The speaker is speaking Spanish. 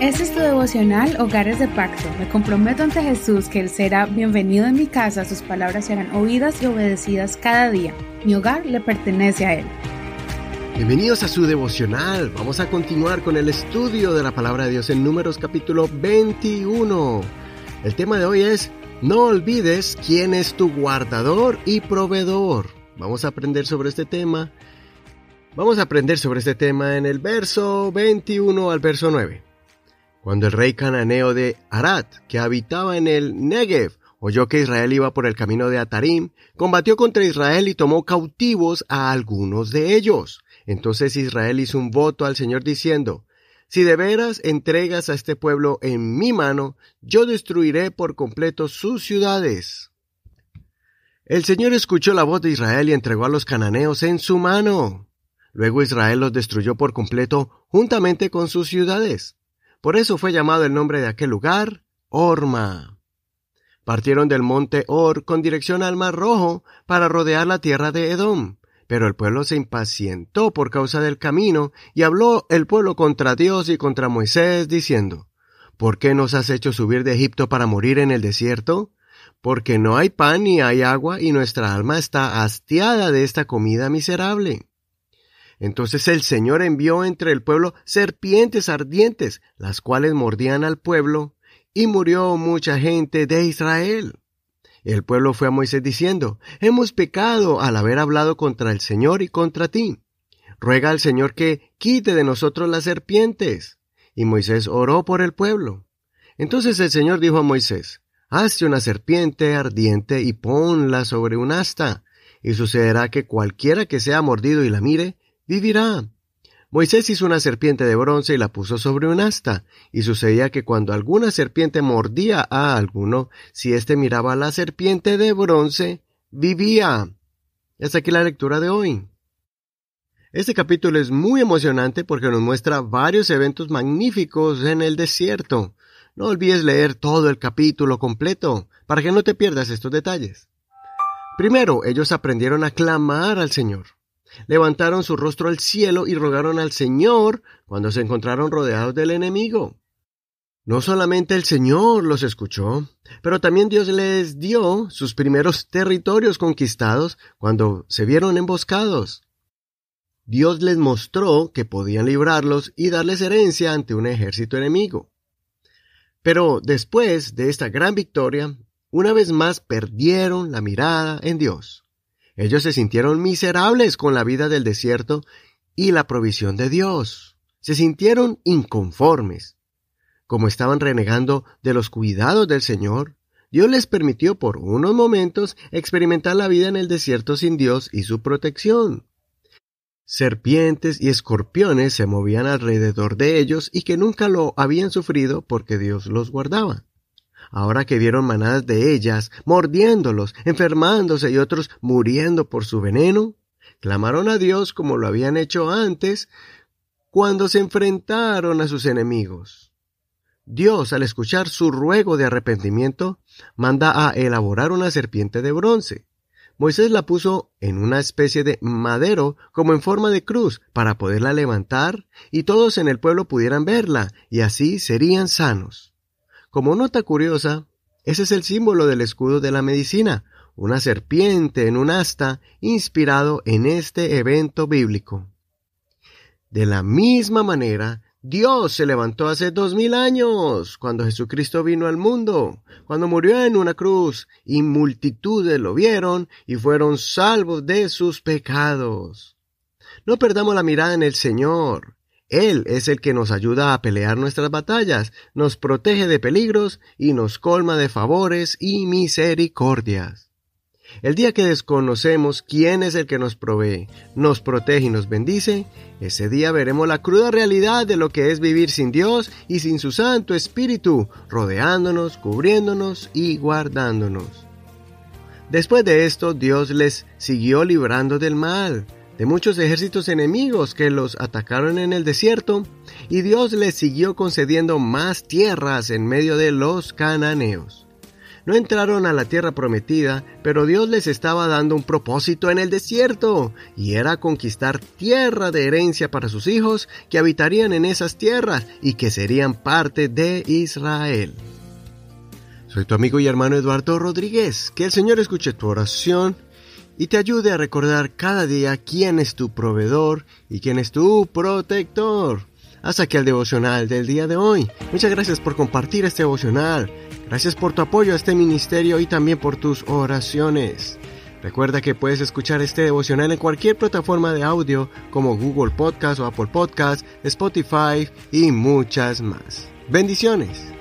Este es tu devocional Hogares de Pacto. Me comprometo ante Jesús que Él será bienvenido en mi casa, sus palabras serán oídas y obedecidas cada día. Mi hogar le pertenece a Él. Bienvenidos a su devocional. Vamos a continuar con el estudio de la palabra de Dios en Números capítulo 21. El tema de hoy es No olvides quién es tu guardador y proveedor. Vamos a aprender sobre este tema. Vamos a aprender sobre este tema en el verso 21 al verso 9. Cuando el rey cananeo de Arad, que habitaba en el Negev, oyó que Israel iba por el camino de Atarim, combatió contra Israel y tomó cautivos a algunos de ellos. Entonces Israel hizo un voto al Señor diciendo, Si de veras entregas a este pueblo en mi mano, yo destruiré por completo sus ciudades. El Señor escuchó la voz de Israel y entregó a los cananeos en su mano. Luego Israel los destruyó por completo juntamente con sus ciudades. Por eso fue llamado el nombre de aquel lugar Orma. Partieron del monte Or con dirección al Mar Rojo para rodear la tierra de Edom. Pero el pueblo se impacientó por causa del camino, y habló el pueblo contra Dios y contra Moisés, diciendo, ¿Por qué nos has hecho subir de Egipto para morir en el desierto? Porque no hay pan ni hay agua, y nuestra alma está hastiada de esta comida miserable. Entonces el Señor envió entre el pueblo serpientes ardientes, las cuales mordían al pueblo, y murió mucha gente de Israel. El pueblo fue a Moisés diciendo, Hemos pecado al haber hablado contra el Señor y contra ti. Ruega al Señor que quite de nosotros las serpientes. Y Moisés oró por el pueblo. Entonces el Señor dijo a Moisés, Hazte una serpiente ardiente y ponla sobre un asta, y sucederá que cualquiera que sea mordido y la mire, vivirá. Moisés hizo una serpiente de bronce y la puso sobre un asta, y sucedía que cuando alguna serpiente mordía a alguno, si éste miraba a la serpiente de bronce, vivía. Hasta aquí la lectura de hoy. Este capítulo es muy emocionante porque nos muestra varios eventos magníficos en el desierto. No olvides leer todo el capítulo completo para que no te pierdas estos detalles. Primero, ellos aprendieron a clamar al Señor levantaron su rostro al cielo y rogaron al Señor cuando se encontraron rodeados del enemigo. No solamente el Señor los escuchó, pero también Dios les dio sus primeros territorios conquistados cuando se vieron emboscados. Dios les mostró que podían librarlos y darles herencia ante un ejército enemigo. Pero después de esta gran victoria, una vez más perdieron la mirada en Dios. Ellos se sintieron miserables con la vida del desierto y la provisión de Dios. Se sintieron inconformes. Como estaban renegando de los cuidados del Señor, Dios les permitió por unos momentos experimentar la vida en el desierto sin Dios y su protección. Serpientes y escorpiones se movían alrededor de ellos y que nunca lo habían sufrido porque Dios los guardaba ahora que vieron manadas de ellas, mordiéndolos, enfermándose y otros muriendo por su veneno, clamaron a Dios como lo habían hecho antes, cuando se enfrentaron a sus enemigos. Dios, al escuchar su ruego de arrepentimiento, manda a elaborar una serpiente de bronce. Moisés la puso en una especie de madero como en forma de cruz para poderla levantar y todos en el pueblo pudieran verla y así serían sanos. Como nota curiosa, ese es el símbolo del escudo de la medicina, una serpiente en un asta inspirado en este evento bíblico. De la misma manera, Dios se levantó hace dos mil años, cuando Jesucristo vino al mundo, cuando murió en una cruz, y multitudes lo vieron y fueron salvos de sus pecados. No perdamos la mirada en el Señor. Él es el que nos ayuda a pelear nuestras batallas, nos protege de peligros y nos colma de favores y misericordias. El día que desconocemos quién es el que nos provee, nos protege y nos bendice, ese día veremos la cruda realidad de lo que es vivir sin Dios y sin su Santo Espíritu, rodeándonos, cubriéndonos y guardándonos. Después de esto, Dios les siguió librando del mal, de muchos ejércitos enemigos que los atacaron en el desierto, y Dios les siguió concediendo más tierras en medio de los cananeos. no entraron a la tierra prometida, pero Dios les estaba dando un propósito en el desierto, y era conquistar tierra de herencia para sus hijos que habitarían en esas tierras y que serían parte de Israel. Soy tu amigo y hermano Eduardo Rodríguez. Que el Señor escuche tu oración y te ayude a recordar cada día quién es tu proveedor y quién es tu protector. Hasta aquí el devocional del día de hoy. Muchas gracias por compartir este devocional. Gracias por tu apoyo a este ministerio y también por tus oraciones. Recuerda que puedes escuchar este devocional en cualquier plataforma de audio como Google Podcast o Apple Podcast, Spotify y muchas más. Bendiciones.